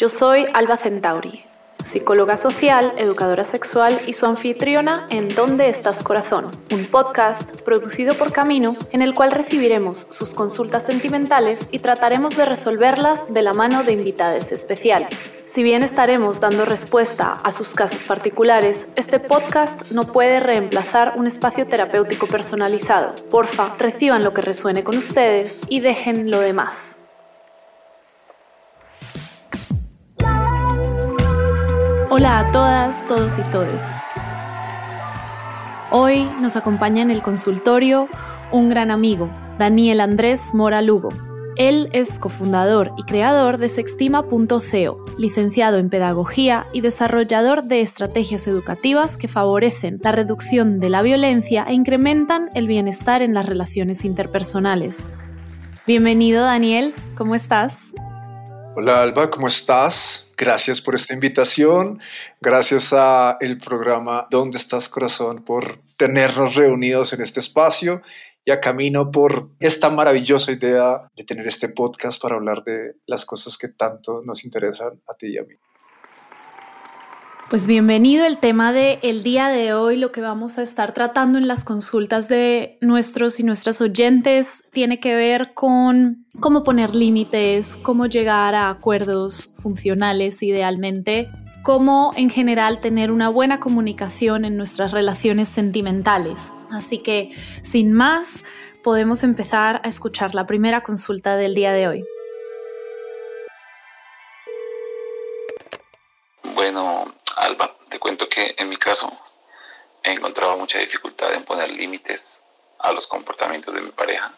Yo soy Alba Centauri, psicóloga social, educadora sexual y su anfitriona en ¿Dónde estás corazón? Un podcast producido por Camino en el cual recibiremos sus consultas sentimentales y trataremos de resolverlas de la mano de invitados especiales. Si bien estaremos dando respuesta a sus casos particulares, este podcast no puede reemplazar un espacio terapéutico personalizado. Porfa, reciban lo que resuene con ustedes y dejen lo demás. Hola a todas, todos y todes. Hoy nos acompaña en el consultorio un gran amigo, Daniel Andrés Mora Lugo él es cofundador y creador de Sextima.co, licenciado en Pedagogía y desarrollador de estrategias educativas que favorecen la reducción de la violencia e incrementan el bienestar en las relaciones interpersonales. Bienvenido Daniel, ¿cómo estás? Hola Alba, ¿cómo estás? Gracias por esta invitación, gracias a el programa ¿Dónde estás corazón por tenernos reunidos en este espacio y a camino por esta maravillosa idea de tener este podcast para hablar de las cosas que tanto nos interesan a ti y a mí. Pues bienvenido. El tema de el día de hoy, lo que vamos a estar tratando en las consultas de nuestros y nuestras oyentes, tiene que ver con cómo poner límites, cómo llegar a acuerdos funcionales idealmente cómo en general tener una buena comunicación en nuestras relaciones sentimentales. Así que, sin más, podemos empezar a escuchar la primera consulta del día de hoy. Bueno, Alba, te cuento que en mi caso he encontrado mucha dificultad en poner límites a los comportamientos de mi pareja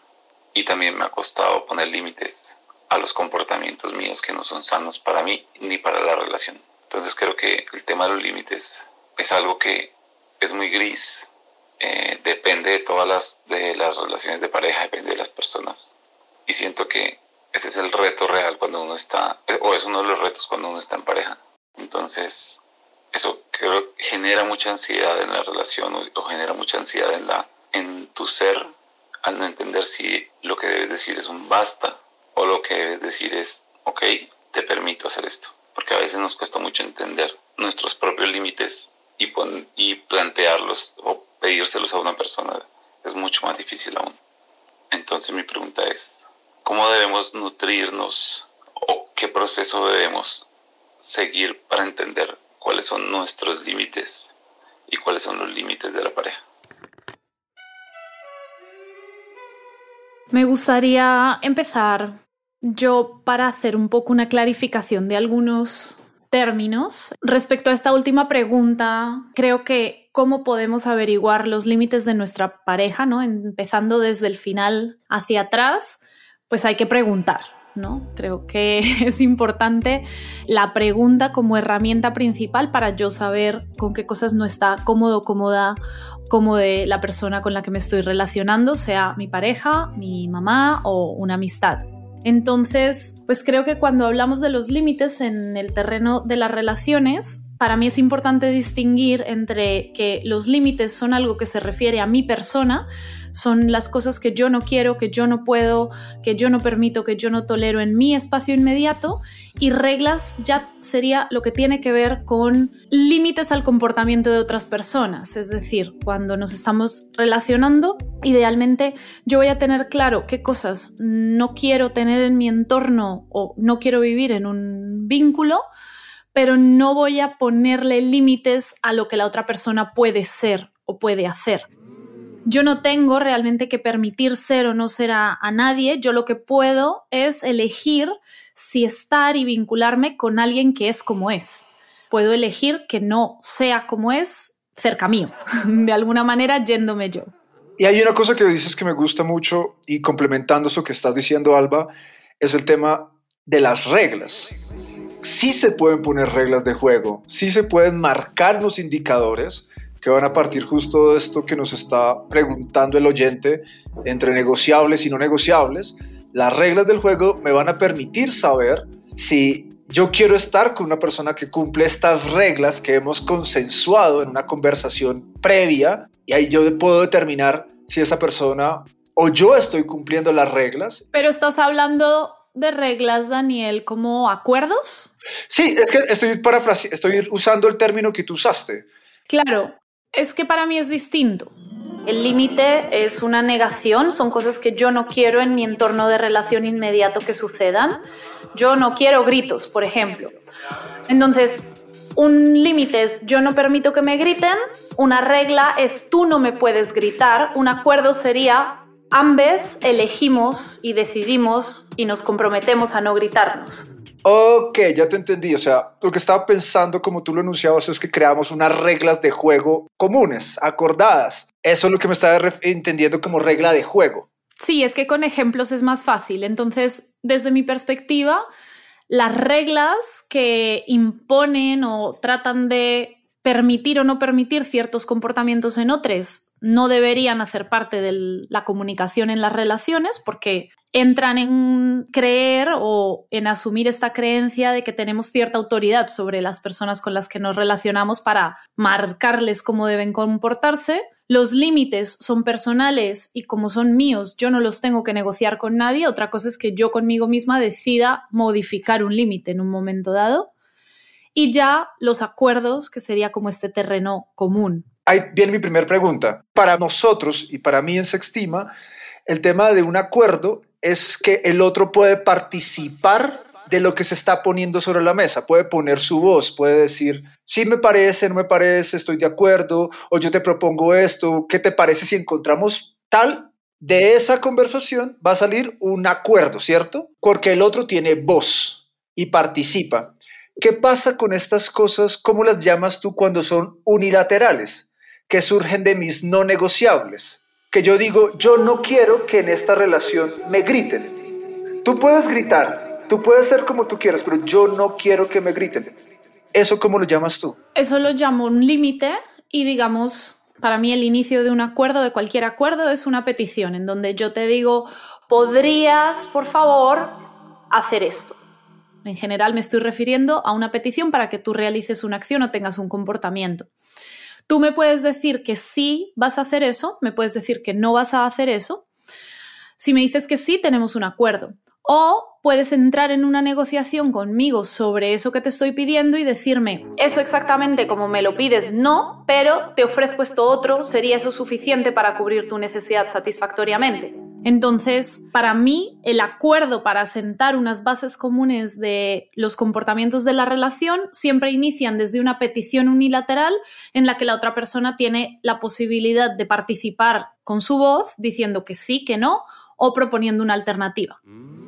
y también me ha costado poner límites a los comportamientos míos que no son sanos para mí ni para la relación. Entonces creo que el tema de los límites es algo que es muy gris, eh, depende de todas las, las relaciones de pareja, depende de las personas. Y siento que ese es el reto real cuando uno está, o es uno de los retos cuando uno está en pareja. Entonces, eso creo genera mucha ansiedad en la relación o, genera mucha ansiedad en, la, en tu ser al no entender si lo que debes decir es un basta o lo que debes decir es, ok, te permito hacer esto porque a veces nos cuesta mucho entender nuestros propios límites y, y plantearlos o pedírselos a una persona es mucho más difícil aún. Entonces mi pregunta es, ¿cómo debemos nutrirnos o qué proceso debemos seguir para entender cuáles son nuestros límites y cuáles son los límites de la pareja? Me gustaría empezar yo para hacer un poco una clarificación de algunos términos. Respecto a esta última pregunta, creo que cómo podemos averiguar los límites de nuestra pareja, ¿no? Empezando desde el final hacia atrás, pues hay que preguntar, ¿no? Creo que es importante la pregunta como herramienta principal para yo saber con qué cosas no está cómodo, cómoda, como de la persona con la que me estoy relacionando, sea mi pareja, mi mamá o una amistad. Entonces, pues creo que cuando hablamos de los límites en el terreno de las relaciones, para mí es importante distinguir entre que los límites son algo que se refiere a mi persona, son las cosas que yo no quiero, que yo no puedo, que yo no permito, que yo no tolero en mi espacio inmediato y reglas ya sería lo que tiene que ver con límites al comportamiento de otras personas, es decir, cuando nos estamos relacionando, idealmente yo voy a tener claro qué cosas no quiero tener en mi entorno o no quiero vivir en un vínculo, pero no voy a ponerle límites a lo que la otra persona puede ser o puede hacer yo no tengo realmente que permitir ser o no ser a, nadie, yo lo que puedo es elegir si estar y vincularme con alguien que es como es. Puedo elegir que no sea como es cerca mío, de alguna manera yéndome yo. Y hay una cosa que dices que me gusta mucho y complementando eso que estás diciendo, Alba, es el tema de las reglas. Sí se pueden poner reglas de juego, sí se pueden marcar los indicadores, que van a partir justo de esto que nos está preguntando el oyente, entre negociables y no negociables. Las reglas del juego me van a permitir saber si yo quiero estar con una persona que cumple estas reglas que hemos consensuado en una conversación previa y ahí yo puedo determinar si esa persona o yo estoy cumpliendo las reglas. Pero estás hablando de reglas, Daniel, como acuerdos. Sí, es que estoy, estoy usando el término que tú usaste. Claro, es que para mí es distinto. El límite es una negación, son cosas que yo no quiero en mi entorno de relación inmediato que sucedan. Yo no quiero gritos, por ejemplo. Entonces, un límite es yo no permito que me griten, una regla es tú no me puedes gritar, un acuerdo sería ambos elegimos y decidimos y nos comprometemos a no gritarnos. Ok, ya te entendí. O sea, lo que estaba pensando, como tú lo enunciabas, es que creamos unas reglas de juego comunes, acordadas. Eso es lo que me estaba entendiendo como regla de juego. Sí, es que con ejemplos es más fácil. Entonces, desde mi perspectiva, las reglas que imponen o tratan de permitir o no permitir ciertos comportamientos en otros no deberían hacer parte de la comunicación en las relaciones porque entran en creer o en asumir esta creencia de que tenemos cierta autoridad sobre las personas con las que nos relacionamos para marcarles cómo deben comportarse. Los límites son personales y como son míos, yo no los tengo que negociar con nadie. Otra cosa es que yo conmigo misma decida modificar un límite en un momento dado. Y ya los acuerdos, que sería como este terreno común. Ahí viene mi primera pregunta. Para nosotros y para mí en Sextima, el tema de un acuerdo es que el otro puede participar de lo que se está poniendo sobre la mesa, puede poner su voz, puede decir, sí me parece, no me parece, estoy de acuerdo, o yo te propongo esto, ¿qué te parece si encontramos tal? De esa conversación va a salir un acuerdo, ¿cierto? Porque el otro tiene voz y participa. ¿Qué pasa con estas cosas? ¿Cómo las llamas tú cuando son unilaterales? Que surgen de mis no negociables que yo digo, yo no quiero que en esta relación me griten. Tú puedes gritar, tú puedes ser como tú quieras, pero yo no quiero que me griten. ¿Eso cómo lo llamas tú? Eso lo llamo un límite y digamos, para mí el inicio de un acuerdo, de cualquier acuerdo, es una petición en donde yo te digo, podrías, por favor, hacer esto. En general me estoy refiriendo a una petición para que tú realices una acción o tengas un comportamiento. Tú me puedes decir que sí vas a hacer eso, me puedes decir que no vas a hacer eso. Si me dices que sí, tenemos un acuerdo. O puedes entrar en una negociación conmigo sobre eso que te estoy pidiendo y decirme, eso exactamente como me lo pides, no, pero te ofrezco esto otro, ¿sería eso suficiente para cubrir tu necesidad satisfactoriamente? Entonces, para mí, el acuerdo para sentar unas bases comunes de los comportamientos de la relación siempre inician desde una petición unilateral en la que la otra persona tiene la posibilidad de participar con su voz diciendo que sí, que no o proponiendo una alternativa.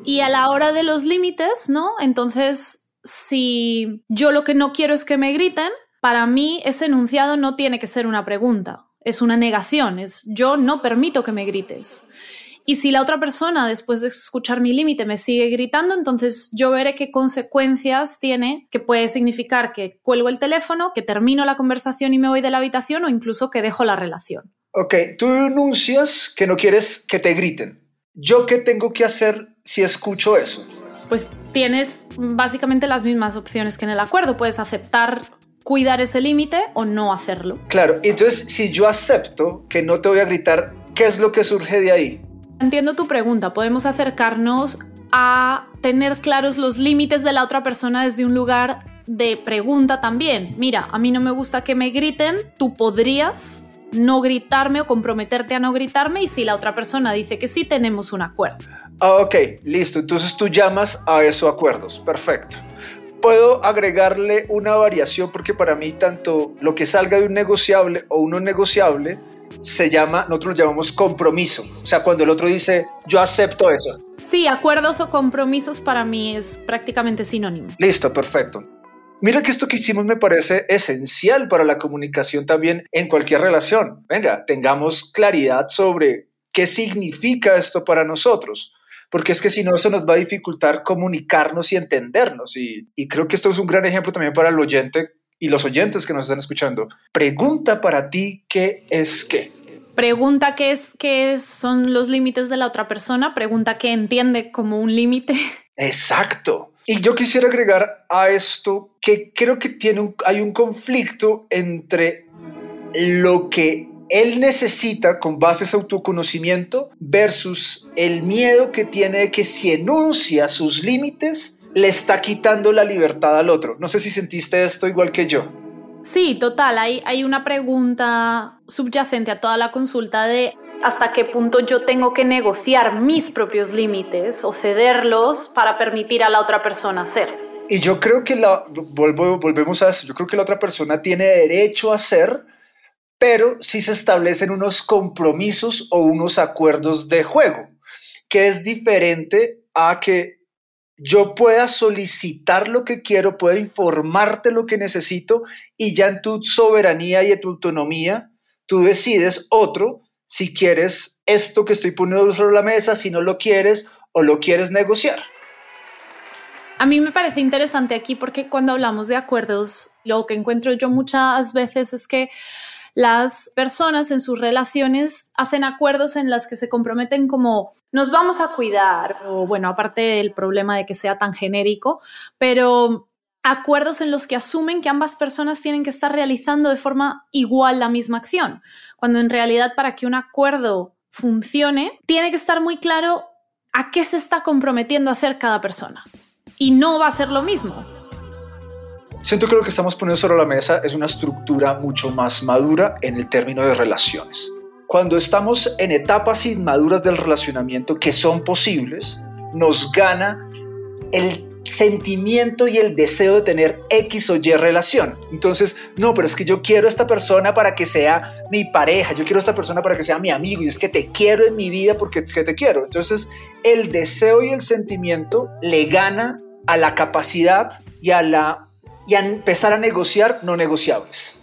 Y a la hora de los límites, ¿no? Entonces, si yo lo que no quiero es que me griten, para mí ese enunciado no tiene que ser una pregunta, es una negación, es yo no permito que me grites. Y si la otra persona, después de escuchar mi límite, me sigue gritando, entonces yo veré qué consecuencias tiene, que puede significar que cuelgo el teléfono, que termino la conversación y me voy de la habitación o incluso que dejo la relación. Ok, tú denuncias que no quieres que te griten. ¿Yo qué tengo que hacer si escucho eso? Pues tienes básicamente las mismas opciones que en el acuerdo. Puedes aceptar cuidar ese límite o no hacerlo. Claro, entonces si yo acepto que no te voy a gritar, ¿qué es lo que surge de ahí? Entiendo tu pregunta. Podemos acercarnos a tener claros los límites de la otra persona desde un lugar de pregunta también. Mira, a mí no me gusta que me griten, tú podrías no gritarme o comprometerte a no gritarme y si la otra persona dice que sí, tenemos un acuerdo. Ah, ok, listo. Entonces tú llamas a esos acuerdos. Perfecto. Puedo agregarle una variación porque para mí tanto lo que salga de un negociable o uno negociable se llama, nosotros lo llamamos compromiso. O sea, cuando el otro dice, yo acepto eso. Sí, acuerdos o compromisos para mí es prácticamente sinónimo. Listo, perfecto. Mira que esto que hicimos me parece esencial para la comunicación también en cualquier relación. Venga, tengamos claridad sobre qué significa esto para nosotros porque es que si no, eso nos va a dificultar comunicarnos y entendernos. Y, y, creo que esto es un gran ejemplo también para el oyente y los oyentes que nos están escuchando. Pregunta para ti qué es qué. Pregunta qué es qué son los límites de la otra persona, pregunta qué entiende como un límite. Exacto. Y yo quisiera agregar a esto que creo que tiene hay un conflicto entre lo que él necesita con base a autoconocimiento versus el miedo que tiene de que si enuncia sus límites, le está quitando la libertad al otro. No sé si sentiste esto igual que yo. Sí, total. Hay, hay una pregunta subyacente a toda la consulta de hasta qué punto yo tengo que negociar mis propios límites o cederlos para permitir a la otra hacer. ser. Y yo creo que la, volvemos a eso, yo creo que la otra persona tiene derecho a ser, pero si se establecen unos compromisos o unos acuerdos de juego, que es diferente a que yo pueda solicitar lo que quiero, pueda informarte lo que necesito y ya en tu soberanía y en tu autonomía, tú decides otro si quieres esto que estoy poniendo sobre la mesa, si no lo quieres o lo quieres negociar. A mí me parece interesante aquí porque cuando hablamos de acuerdos, lo que encuentro yo muchas veces es que las personas en sus relaciones hacen acuerdos en las que se comprometen como nos vamos a cuidar, o bueno, aparte del problema de que sea tan genérico, pero acuerdos en los que asumen que ambas personas tienen que estar realizando de forma igual la misma acción, cuando en realidad para que un acuerdo funcione, tiene que estar muy claro a qué se está comprometiendo a hacer cada persona. Y no va a ser lo mismo. Siento que lo que estamos poniendo sobre la mesa es una estructura mucho más madura en el término de relaciones. Cuando estamos en etapas inmaduras del relacionamiento que son posibles, nos gana el sentimiento y el deseo de tener X o Y relación. Entonces, no, pero es que yo quiero a esta persona para que sea mi pareja, yo quiero a esta persona para que sea mi amigo y es que te quiero en mi vida porque es que te quiero. Entonces, el deseo y el sentimiento le gana a la capacidad y a la y a empezar a negociar no negociables.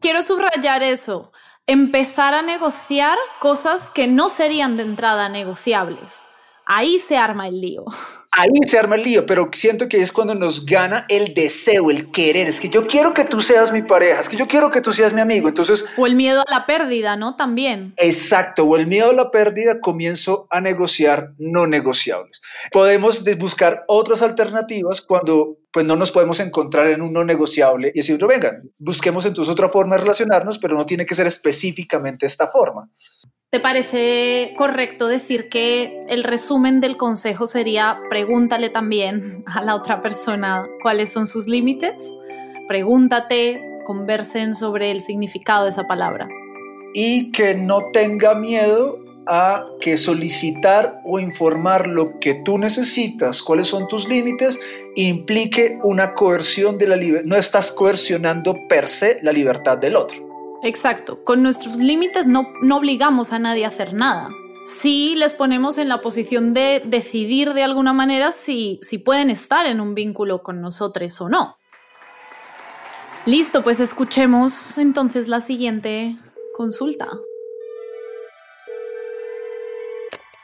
Quiero subrayar eso, empezar a negociar cosas que no serían de entrada negociables. Ahí se arma el lío. ahí se arma el lío, pero siento que es cuando nos gana el deseo, el querer. Es que yo quiero que tú seas mi pareja, es que yo quiero que tú seas mi amigo. Entonces. O el miedo a la pérdida, ¿no? También. Exacto, o el miedo a la pérdida, comienzo a negociar no negociables. Podemos buscar otras alternativas cuando pues no nos podemos encontrar en un no negociable y decir, vengan, busquemos entonces otra forma de relacionarnos, pero no tiene que ser específicamente esta forma. ¿Te parece correcto decir que el resumen del consejo sería pregúntale también a la otra persona cuáles son sus límites? Pregúntate, conversen sobre el significado de esa palabra. Y que no tenga miedo a que solicitar o informar lo que tú necesitas, cuáles son tus límites, implique una coerción de la libertad. No estás coercionando per se la libertad del otro. Exacto, con nuestros límites no, no obligamos a nadie a hacer nada. Sí les ponemos en la posición de decidir de alguna manera si, si pueden estar en un vínculo con nosotros o no. Listo, pues escuchemos entonces la siguiente consulta.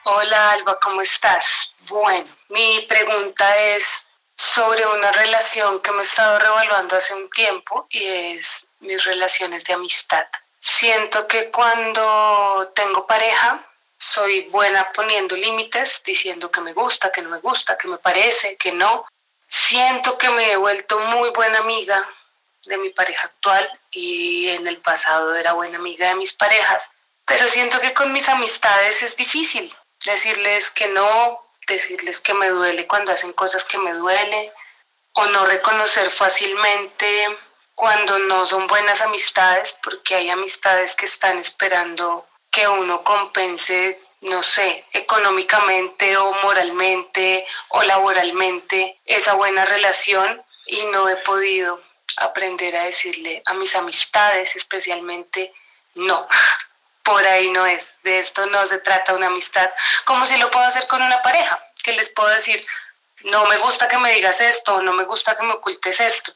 Hola Alba, ¿cómo estás? Bueno, mi pregunta es sobre una relación que me he estado revaluando hace un tiempo y es mis relaciones de amistad. Siento que cuando tengo pareja soy buena poniendo límites, diciendo que me gusta, que no me gusta, que me parece, que no. Siento que me he vuelto muy buena amiga de mi pareja actual y en el pasado era buena amiga de mis parejas, pero siento que con mis amistades es difícil decirles que no, decirles que me duele cuando hacen cosas que me duelen o no reconocer fácilmente cuando no son buenas amistades, porque hay amistades que están esperando que uno compense, no sé, económicamente o moralmente o laboralmente esa buena relación y no he podido aprender a decirle a mis amistades especialmente no. Por ahí no es, de esto no se trata una amistad, como si lo puedo hacer con una pareja, que les puedo decir, no me gusta que me digas esto, no me gusta que me ocultes esto,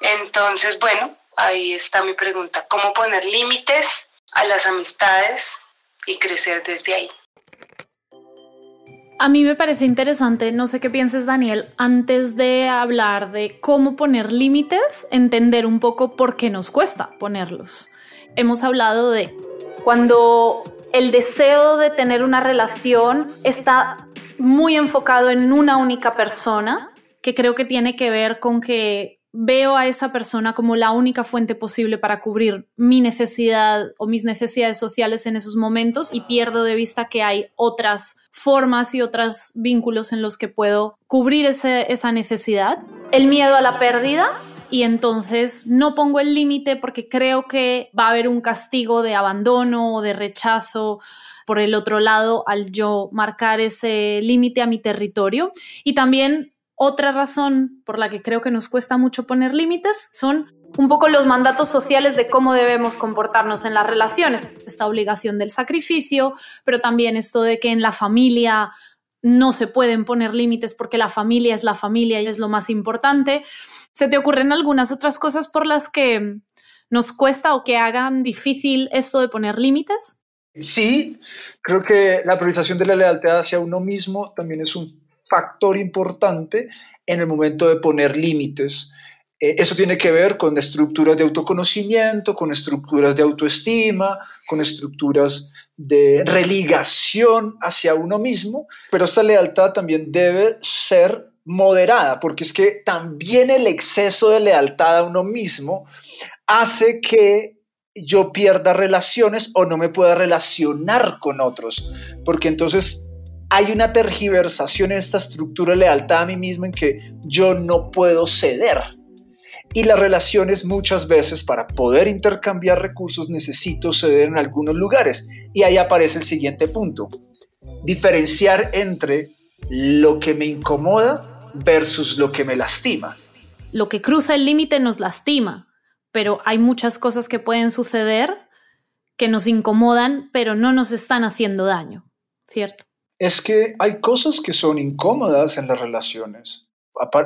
entonces, bueno, ahí está mi pregunta, ¿cómo poner límites a las amistades y crecer desde ahí? A mí me parece interesante, no sé qué pienses Daniel, antes de hablar de cómo poner límites, entender un poco por qué nos cuesta ponerlos. Hemos hablado de cuando el deseo de tener una relación está muy enfocado en una única persona, que creo que tiene que ver con que veo a esa persona como la única fuente posible para cubrir mi necesidad o mis necesidades sociales en esos momentos y pierdo de vista que hay otras formas y otros vínculos en los que puedo cubrir esa necesidad. El miedo a la pérdida y entonces no pongo el límite porque creo que va a haber un castigo de abandono o de rechazo por el otro lado al yo marcar ese límite a mi territorio. Y también otra razón por la que creo que nos cuesta mucho poner límites son un poco los mandatos sociales de cómo debemos comportarnos en las relaciones. Esta obligación del sacrificio, pero también esto de que en la familia no se pueden poner límites porque la familia es la familia y es lo más importante. ¿Se te ocurren algunas otras cosas por las que nos cuesta o que hagan difícil esto de poner límites? Sí, creo que la priorización de la lealtad hacia uno mismo también es un factor importante en el momento de poner límites. Eh, eso tiene que ver con estructuras de autoconocimiento, con estructuras de autoestima, con estructuras de religación hacia uno mismo, pero esta lealtad también debe ser moderada, porque es que también el exceso de lealtad a uno mismo hace que yo pierda relaciones o no me pueda relacionar con otros, porque entonces hay una tergiversación en esta estructura de lealtad a mí mismo en que yo no puedo ceder. Y las relaciones muchas veces para poder intercambiar recursos necesito ceder en algunos lugares. Y ahí aparece el siguiente punto. Diferenciar entre lo que me incomoda versus lo que me lastima. Lo que cruza el límite nos lastima, pero hay muchas cosas que pueden suceder que nos incomodan, pero no nos están haciendo daño, ¿cierto? Es que hay cosas que son incómodas en las relaciones.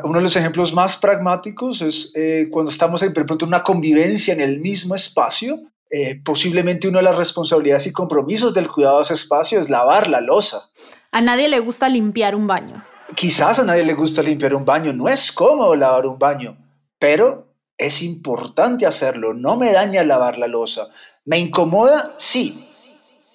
Uno de los ejemplos más pragmáticos es eh, cuando estamos en, por ejemplo, una convivencia en el mismo espacio. Eh, posiblemente una de las responsabilidades y compromisos del cuidado de ese espacio es lavar la losa. A nadie le gusta limpiar un baño. Quizás a nadie le gusta limpiar un baño, no es cómodo lavar un baño, pero es importante hacerlo, no me daña lavar la losa. ¿Me incomoda? Sí,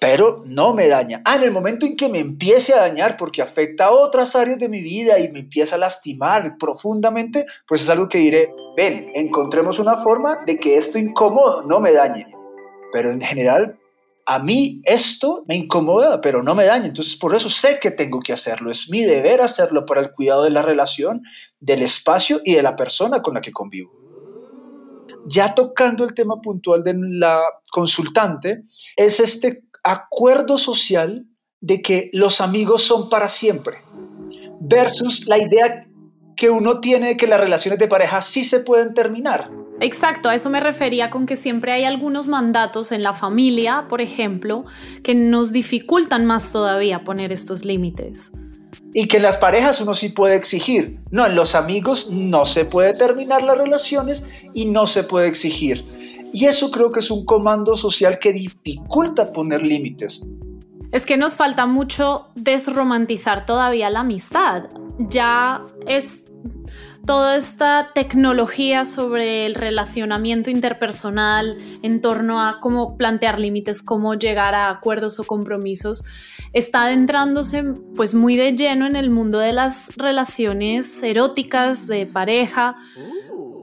pero no me daña. Ah, en el momento en que me empiece a dañar porque afecta a otras áreas de mi vida y me empieza a lastimar profundamente, pues es algo que diré, ven, encontremos una forma de que esto incómodo no me dañe. Pero en general a mí esto me incomoda, pero no me daña. Entonces, por eso sé que tengo que hacerlo. Es mi deber hacerlo para el cuidado de la relación, del espacio y de la persona con la que convivo. Ya tocando el tema puntual de la consultante, es este acuerdo social de que los amigos son para siempre, versus la idea que uno tiene de que las relaciones de pareja sí se pueden terminar. Exacto, a eso me refería con que siempre hay algunos mandatos en la familia, por ejemplo, que nos dificultan más todavía poner estos límites. Y que en las parejas uno sí puede exigir. No, en los amigos no se puede terminar las relaciones y no se puede exigir. Y eso creo que es un comando social que dificulta poner límites. Es que nos falta mucho desromantizar todavía la amistad. Ya es toda esta tecnología sobre el relacionamiento interpersonal en torno a cómo plantear límites, cómo llegar a acuerdos o compromisos, está adentrándose pues muy de lleno en el mundo de las relaciones eróticas de pareja,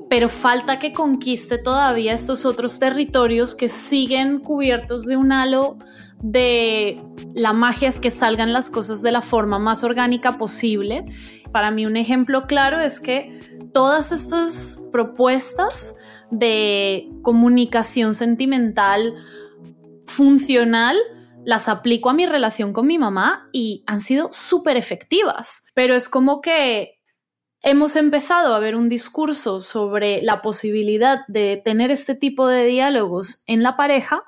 pero falta que conquiste todavía estos otros territorios que siguen cubiertos de un halo de la magia es que salgan las cosas de la forma más orgánica posible. Para mí un ejemplo claro es que todas estas propuestas de comunicación sentimental funcional las aplico a mi relación con mi mamá y han sido súper efectivas. Pero es como que hemos empezado a ver un discurso sobre la posibilidad de tener este tipo de diálogos en la pareja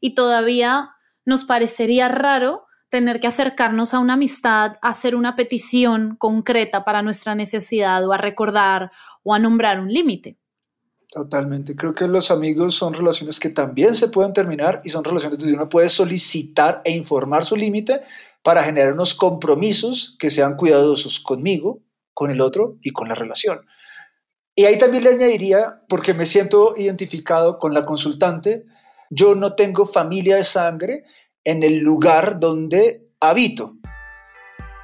y todavía nos parecería raro tener que acercarnos a una amistad, a hacer una petición concreta para nuestra necesidad o a recordar o a nombrar un límite. Totalmente. Creo que los amigos son relaciones que también se pueden terminar y son relaciones donde uno puede solicitar e informar su límite para generar unos compromisos que sean cuidadosos conmigo, con el otro y con la relación. Y ahí también le añadiría, porque me siento identificado con la consultante, yo no tengo familia de sangre en el lugar donde habito.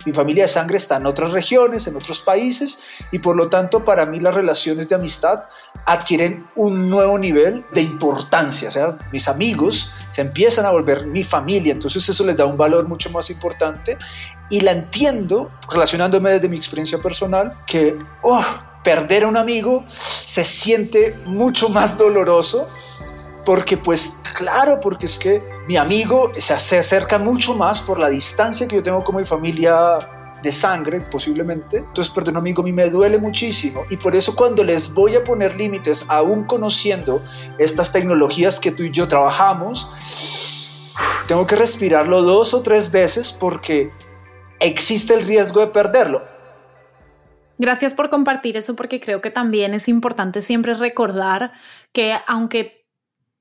Mi familia de sangre está en otras regiones, en otros países y por lo tanto para mí las relaciones de amistad adquieren un nuevo nivel de importancia. O sea, mis amigos se empiezan a volver mi familia, entonces eso les da un valor mucho más importante y la entiendo relacionándome desde mi experiencia personal que oh, perder a un amigo se siente mucho más doloroso porque pues claro, porque es que mi amigo se acerca mucho más por la distancia que yo tengo con mi familia de sangre posiblemente. Entonces perder un amigo a mí me duele muchísimo y por eso cuando les voy a poner límites, aún conociendo estas tecnologías que tú y yo trabajamos, tengo que respirarlo dos o tres veces porque existe el riesgo de perderlo. Gracias por compartir eso porque creo que también es importante siempre recordar que aunque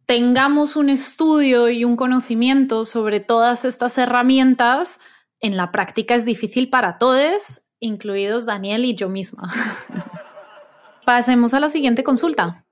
tengamos un estudio y un conocimiento sobre todas estas herramientas, en la práctica es difícil para todos, incluidos Daniel y yo misma. Pasemos a la siguiente consulta.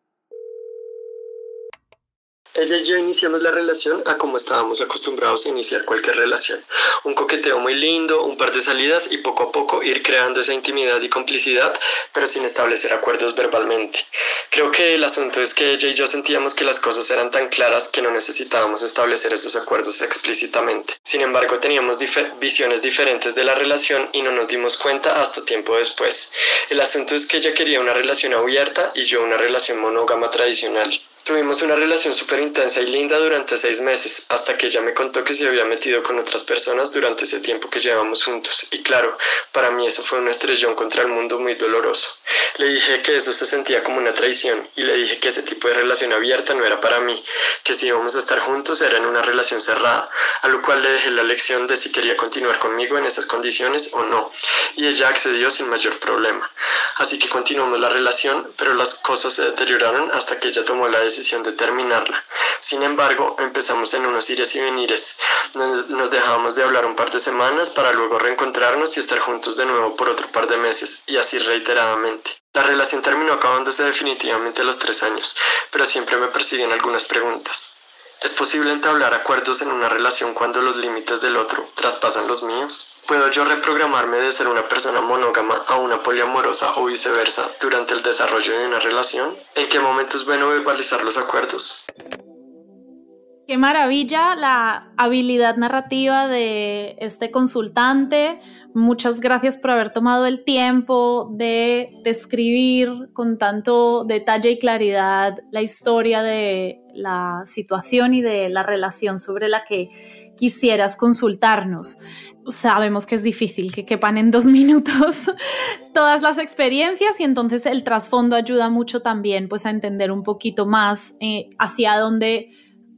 Ella y yo iniciamos la relación a como estábamos acostumbrados a iniciar cualquier relación. Un coqueteo muy lindo, un par de salidas y poco a poco ir creando esa intimidad y complicidad, pero sin establecer acuerdos verbalmente. Creo que el asunto es que ella y yo sentíamos que las cosas eran tan claras que no necesitábamos establecer esos acuerdos explícitamente. Sin embargo, teníamos visiones diferentes de la relación y no nos dimos cuenta hasta tiempo después. El asunto es que ella quería una relación abierta y yo una relación monógama tradicional. Tuvimos una relación súper intensa y linda durante seis meses, hasta que ella me contó que se había metido con otras personas durante ese tiempo que llevamos juntos. Y claro, para mí eso fue un estrellón contra el mundo muy doloroso. Le dije que eso se sentía como una traición y le dije que ese tipo de relación abierta no era para mí, que si íbamos a estar juntos era en una relación cerrada, a lo cual le dejé la lección de si quería continuar conmigo en esas condiciones o no. Y ella accedió sin mayor problema. Así que continuamos la relación, pero las cosas se deterioraron hasta que ella tomó la decisión de terminarla. Sin embargo, empezamos en unos ires y venires. Nos, nos dejábamos de hablar un par de semanas para luego reencontrarnos y estar juntos de nuevo por otro par de meses, y así reiteradamente. La relación terminó acabándose definitivamente a los tres años, pero siempre me persiguen algunas preguntas. ¿Es posible entablar acuerdos en una relación cuando los límites del otro traspasan los míos? ¿Puedo yo reprogramarme de ser una persona monógama a una poliamorosa o viceversa durante el desarrollo de una relación? ¿En qué momento es bueno verbalizar los acuerdos? Qué maravilla la habilidad narrativa de este consultante. Muchas gracias por haber tomado el tiempo de describir con tanto detalle y claridad la historia de la situación y de la relación sobre la que quisieras consultarnos sabemos que es difícil que quepan en dos minutos todas las experiencias y entonces el trasfondo ayuda mucho también pues a entender un poquito más eh, hacia dónde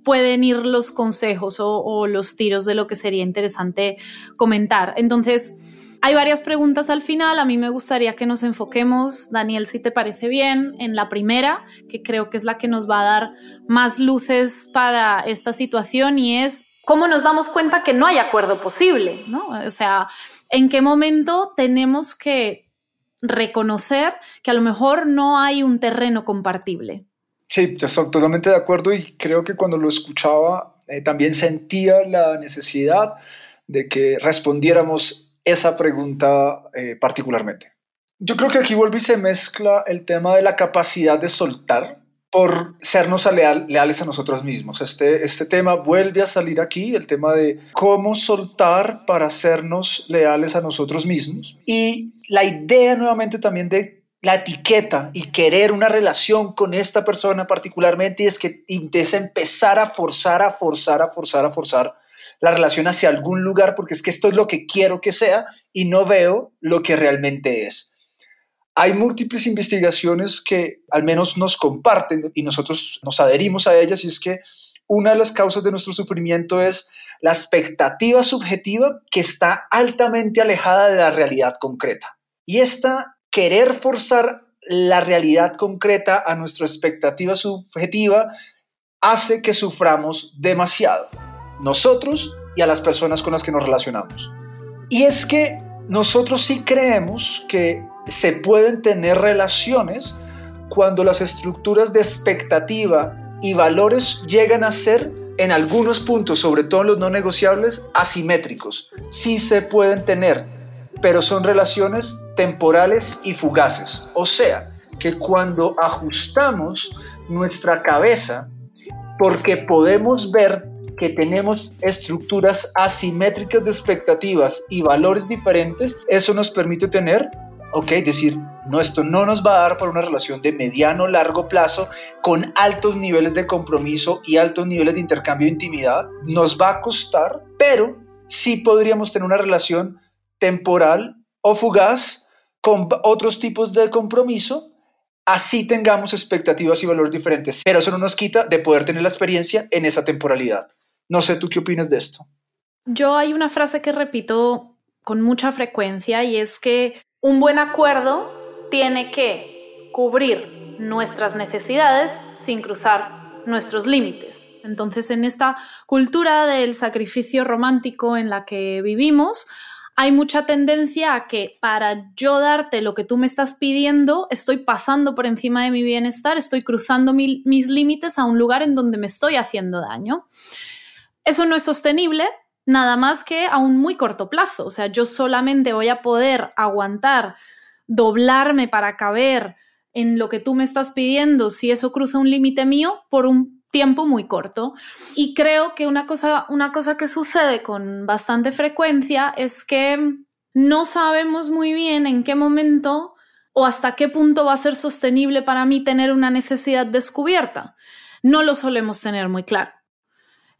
pueden ir los consejos o, los tiros de lo que sería interesante comentar. Entonces, hay varias preguntas al final. A mí me gustaría que nos enfoquemos, Daniel, si te parece bien, en la primera, que creo que es la que nos va a dar más luces para esta situación y es ¿cómo nos damos cuenta que no hay acuerdo posible? ¿no? O sea, ¿en qué momento tenemos que reconocer que a lo mejor no hay un terreno compartible? Sí, estoy totalmente de acuerdo y creo que cuando lo escuchaba eh, también sentía la necesidad de que respondiéramos esa pregunta eh, particularmente. Yo creo que aquí vuelve y se mezcla el tema de la capacidad de soltar por sernos leales a nosotros mismos. Este, este tema vuelve a salir aquí, el tema de cómo soltar para sernos leales a nosotros mismos. Y la idea nuevamente también de la etiqueta y querer una relación con esta persona particularmente y es que es empezar a forzar, a forzar, a forzar, a forzar la relación hacia algún lugar porque es que esto es lo que quiero que sea y no veo lo que realmente es. Hay múltiples investigaciones que al menos nos comparten y nosotros nos adherimos a ellas y es que una de las causas de nuestro sufrimiento es la expectativa subjetiva que está altamente alejada de la realidad concreta. Y esta querer forzar la realidad concreta a nuestra expectativa subjetiva hace que suframos demasiado, nosotros y a las personas con las que nos relacionamos. Y es que nosotros sí creemos que se pueden tener relaciones cuando las estructuras de expectativa y valores llegan a ser en algunos puntos, sobre todo en los no negociables, asimétricos. Sí se pueden tener, pero son relaciones temporales y fugaces. O sea, que cuando ajustamos nuestra cabeza, porque podemos ver que tenemos estructuras asimétricas de expectativas y valores diferentes, eso nos permite tener ok, decir, no, esto no nos va a dar para una relación de mediano largo plazo con altos niveles de compromiso y altos niveles de intercambio de intimidad, nos va a costar, pero sí podríamos tener una relación temporal o fugaz con otros tipos de compromiso, así tengamos expectativas y valores diferentes, pero eso no nos quita de poder tener la experiencia en esa temporalidad. No sé, ¿tú qué opinas de esto? Yo hay una frase que repito con mucha frecuencia y es que un buen acuerdo tiene que cubrir nuestras necesidades sin cruzar nuestros límites. Entonces, en esta cultura del sacrificio romántico en la que vivimos, hay mucha tendencia a que para yo darte lo que tú me estás pidiendo, estoy pasando por encima de mi bienestar, estoy cruzando mis límites a un lugar en donde me estoy haciendo daño. Eso no es sostenible, nada más que a un muy corto plazo. O sea, yo solamente voy a poder aguantar, doblarme para caber en lo que tú me estás pidiendo si eso cruza un límite mío por un tiempo muy corto. Y creo que una cosa, una cosa que sucede con bastante frecuencia es que no sabemos muy bien en qué momento o hasta qué punto va a ser sostenible para mí tener una necesidad descubierta. No lo solemos tener muy claro.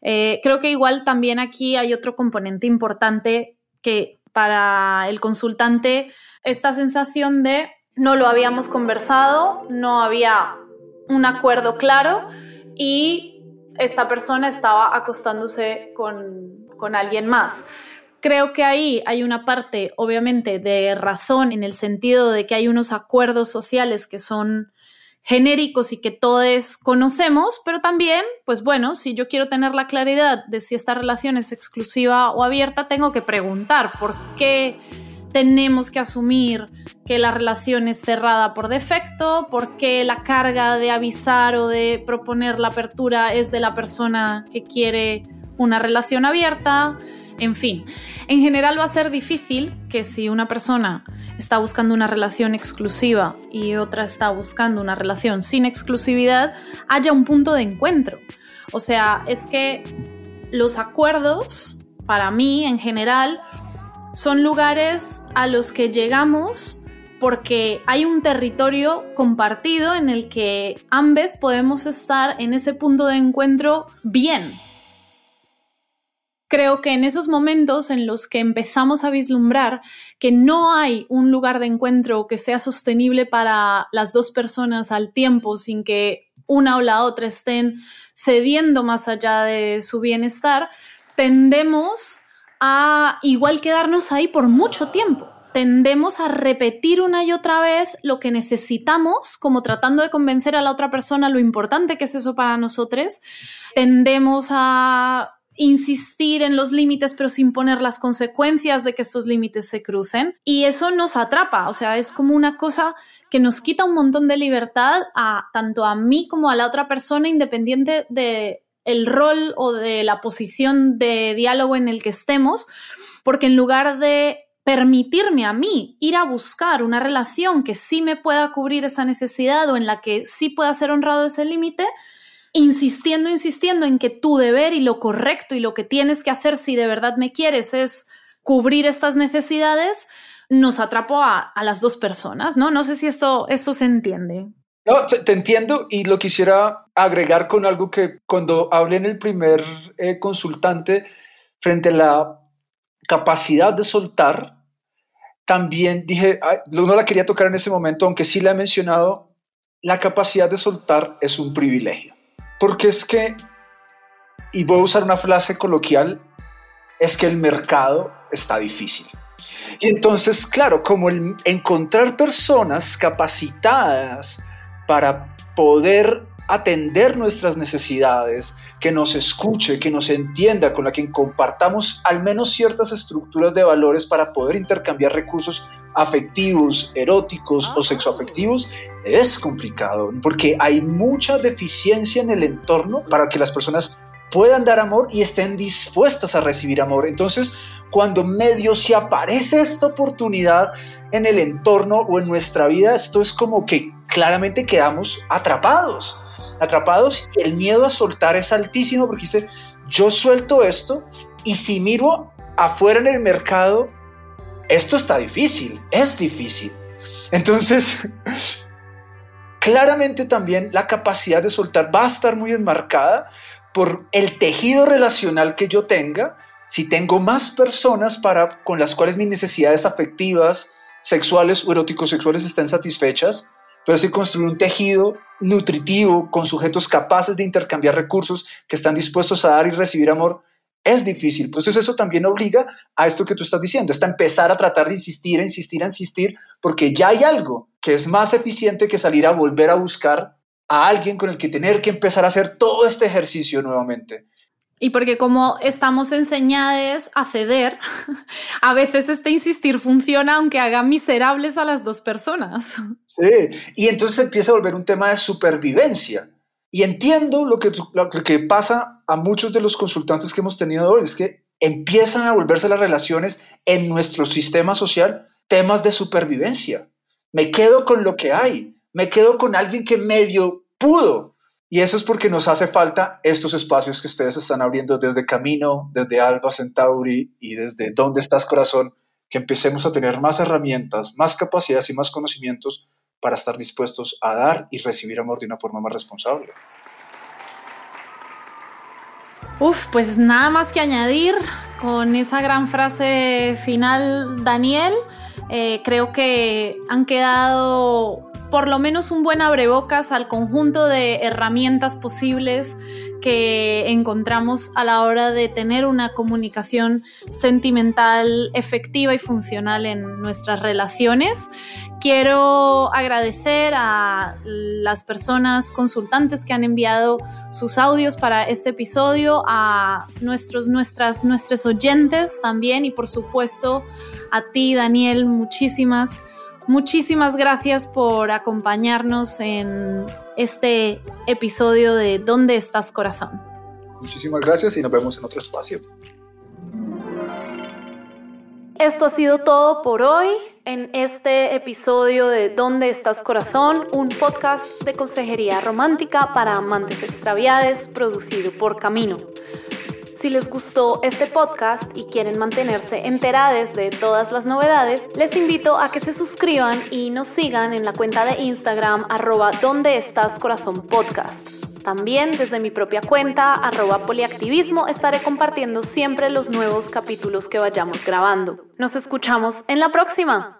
Eh, creo que igual también aquí hay otro componente importante que para el consultante esta sensación de no lo habíamos conversado, no había un acuerdo claro y esta persona estaba acostándose con, con alguien más. Creo que ahí hay una parte, obviamente, de razón en el sentido de que hay unos acuerdos sociales que son genéricos y que todos conocemos, pero también, pues bueno, si yo quiero tener la claridad de si esta relación es exclusiva o abierta, tengo que preguntar por qué tenemos que asumir que la relación es cerrada por defecto, por qué la carga de avisar o de proponer la apertura es de la persona que quiere una relación abierta, en fin. En general va a ser difícil que si una persona está buscando una relación exclusiva y otra está buscando una relación sin exclusividad, haya un punto de encuentro. O sea, es que los acuerdos, para mí en general, son lugares a los que llegamos porque hay un territorio compartido en el que ambos podemos estar en ese punto de encuentro bien, creo que en esos momentos en los que empezamos a vislumbrar que no hay un lugar de encuentro que sea sostenible para las dos personas al tiempo sin que una o la otra estén cediendo más allá de su bienestar, tendemos a igual quedarnos ahí por mucho tiempo. Tendemos a repetir una y otra vez lo que necesitamos, como tratando de convencer a la otra persona lo importante que es eso para nosotros. Tendemos a insistir en los límites pero sin poner las consecuencias de que estos límites se crucen y eso nos atrapa, o sea, es como una cosa que nos quita un montón de libertad a tanto a mí como a la otra persona independiente de el rol o de la posición de diálogo en el que estemos, porque en lugar de permitirme a mí ir a buscar una relación que sí me pueda cubrir esa necesidad o en la que sí pueda ser honrado ese límite, insistiendo, insistiendo en que tu deber y lo correcto y lo que tienes que hacer si de verdad me quieres es cubrir estas necesidades, nos atrapó a, las dos personas, ¿no? No sé si esto, esto se entiende. No, te entiendo y lo quisiera agregar con algo que cuando hablé en el primer eh, consultante frente a la capacidad de soltar, también dije, no la quería tocar en ese momento, aunque sí la he mencionado, la capacidad de soltar es un privilegio. Porque es que, y voy a usar una frase coloquial, es que el mercado está difícil. Y entonces, claro, como el encontrar personas capacitadas para poder atender nuestras necesidades, que nos escuche, que nos entienda, con la que compartamos al menos ciertas estructuras de valores para poder intercambiar recursos afectivos, eróticos o sexoafectivos, es complicado porque hay mucha deficiencia en el entorno para que las personas puedan dar amor y estén dispuestas a recibir amor. Entonces, cuando medio se aparece esta oportunidad en el entorno o en nuestra vida, esto es como que claramente quedamos atrapados, atrapados y el miedo a soltar es altísimo porque dice, yo suelto esto y si miro afuera en el mercado, esto está difícil, es difícil. Entonces, claramente también la capacidad de soltar va a estar muy enmarcada por el tejido relacional que yo tenga, si tengo más personas para, con las cuales mis necesidades afectivas, sexuales o eróticos sexuales estén satisfechas, pero si construir un tejido nutritivo con sujetos capaces de intercambiar recursos, que están dispuestos a dar y recibir amor, es difícil. Entonces eso también obliga a esto que tú estás diciendo, a empezar a tratar de insistir, a insistir, a insistir, porque ya hay algo que es más eficiente que salir a volver a buscar a alguien con el que tener que empezar a hacer todo este ejercicio nuevamente. Y porque como estamos enseñados a ceder, a veces este insistir funciona aunque haga miserables a las dos personas. Sí, y entonces empieza a volver un tema de supervivencia. Y entiendo lo que, lo que pasa a muchos de los consultantes que hemos tenido hoy, es que empiezan a volverse las relaciones en nuestro sistema social temas de supervivencia. Me quedo con lo que hay, me quedo con alguien que medio pudo. Y eso es porque nos hace falta estos espacios que ustedes están abriendo desde Camino, desde Alba Centauri y desde Dónde estás corazón, que empecemos a tener más herramientas, más capacidades y más conocimientos para estar dispuestos a dar y recibir amor de una forma más responsable. Uf, pues nada más que añadir con esa gran frase final, Daniel. Eh, creo que han quedado por lo menos un buen abrebocas al conjunto de herramientas posibles que encontramos a la hora de tener una comunicación sentimental efectiva y funcional en nuestras relaciones. Quiero agradecer a las personas consultantes que han enviado sus audios para este episodio, a nuestros, nuestras, nuestros oyentes también y por supuesto a ti, Daniel, muchísimas Muchísimas gracias por acompañarnos en este episodio de ¿Dónde estás corazón? Muchísimas gracias y nos vemos en otro espacio. Esto ha sido todo por hoy en este episodio de ¿Dónde estás corazón? Un podcast de consejería romántica para amantes extraviados producido por Camino. Si les gustó este podcast y quieren mantenerse enterados de todas las novedades, les invito a que se suscriban y nos sigan en la cuenta de Instagram arroba donde estás corazón podcast. También desde mi propia cuenta, arroba poliactivismo, estaré compartiendo siempre los nuevos capítulos que vayamos grabando. Nos escuchamos en la próxima.